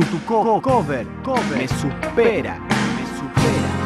tu, tu co- cover, cover me supera, me supera.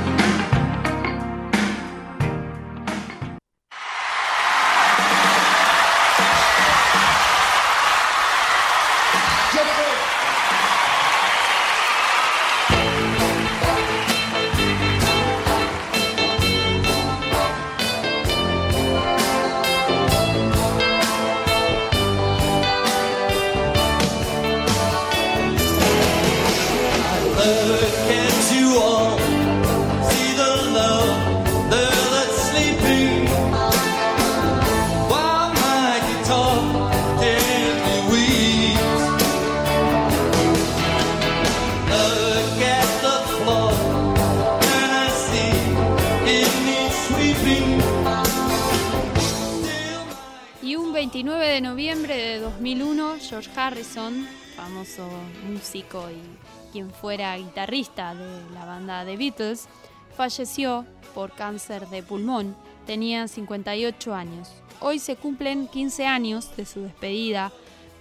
Y un 29 de noviembre de 2001, George Harrison, famoso músico y quien fuera guitarrista de la banda The Beatles, falleció por cáncer de pulmón. Tenía 58 años. Hoy se cumplen 15 años de su despedida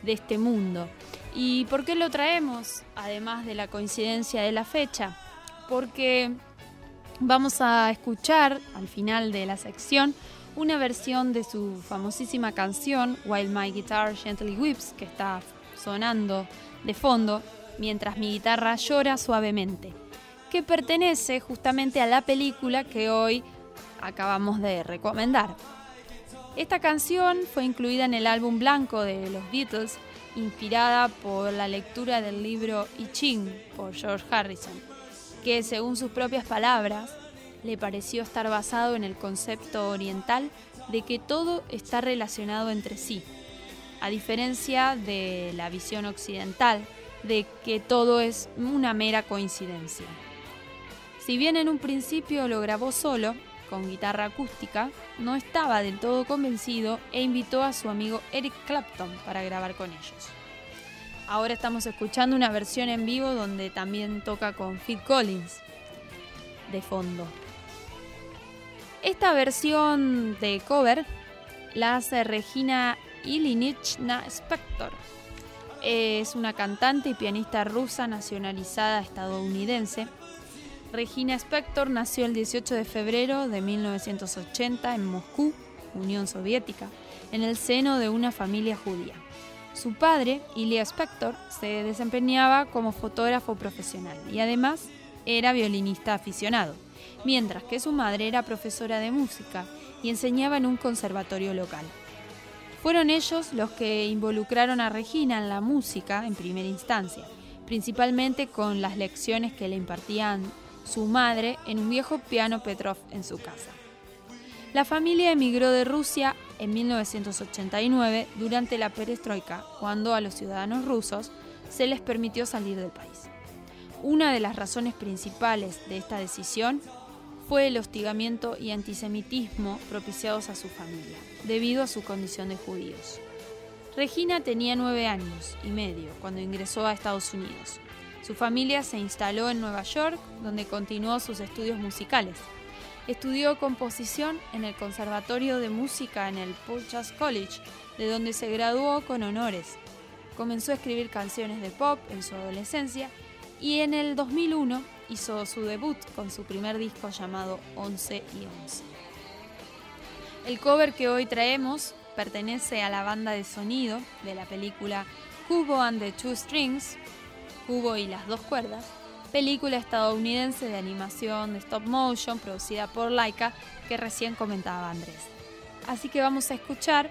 de este mundo. ¿Y por qué lo traemos? Además de la coincidencia de la fecha. Porque Vamos a escuchar al final de la sección una versión de su famosísima canción While My Guitar Gently Weeps, que está sonando de fondo mientras mi guitarra llora suavemente, que pertenece justamente a la película que hoy acabamos de recomendar. Esta canción fue incluida en el álbum blanco de los Beatles, inspirada por la lectura del libro I Ching por George Harrison que según sus propias palabras le pareció estar basado en el concepto oriental de que todo está relacionado entre sí, a diferencia de la visión occidental de que todo es una mera coincidencia. Si bien en un principio lo grabó solo, con guitarra acústica, no estaba del todo convencido e invitó a su amigo Eric Clapton para grabar con ellos. Ahora estamos escuchando una versión en vivo donde también toca con Phil Collins de fondo. Esta versión de cover la hace Regina Ilinichna Spector. Es una cantante y pianista rusa nacionalizada estadounidense. Regina Spector nació el 18 de febrero de 1980 en Moscú, Unión Soviética, en el seno de una familia judía. Su padre, Ilya Spector, se desempeñaba como fotógrafo profesional y además era violinista aficionado, mientras que su madre era profesora de música y enseñaba en un conservatorio local. Fueron ellos los que involucraron a Regina en la música en primera instancia, principalmente con las lecciones que le impartían su madre en un viejo piano Petrov en su casa. La familia emigró de Rusia en 1989 durante la perestroika, cuando a los ciudadanos rusos se les permitió salir del país. Una de las razones principales de esta decisión fue el hostigamiento y antisemitismo propiciados a su familia, debido a su condición de judíos. Regina tenía nueve años y medio cuando ingresó a Estados Unidos. Su familia se instaló en Nueva York, donde continuó sus estudios musicales. Estudió composición en el Conservatorio de Música en el Purchase College, de donde se graduó con honores. Comenzó a escribir canciones de pop en su adolescencia y en el 2001 hizo su debut con su primer disco llamado 11 y 11. El cover que hoy traemos pertenece a la banda de sonido de la película Cubo and the Two Strings, Cubo y las dos cuerdas, película estadounidense de animación de stop motion producida por Laika que recién comentaba Andrés. Así que vamos a escuchar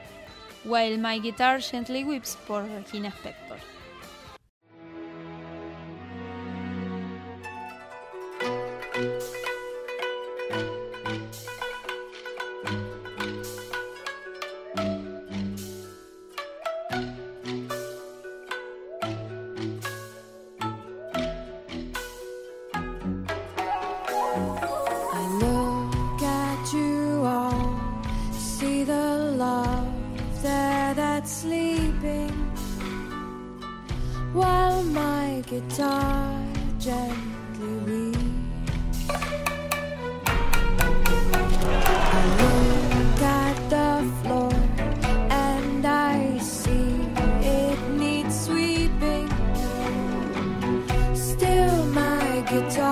While My Guitar Gently Weeps por Regina Spector. my guitar gently weep. I look at the floor and I see it needs sweeping. Still, my guitar.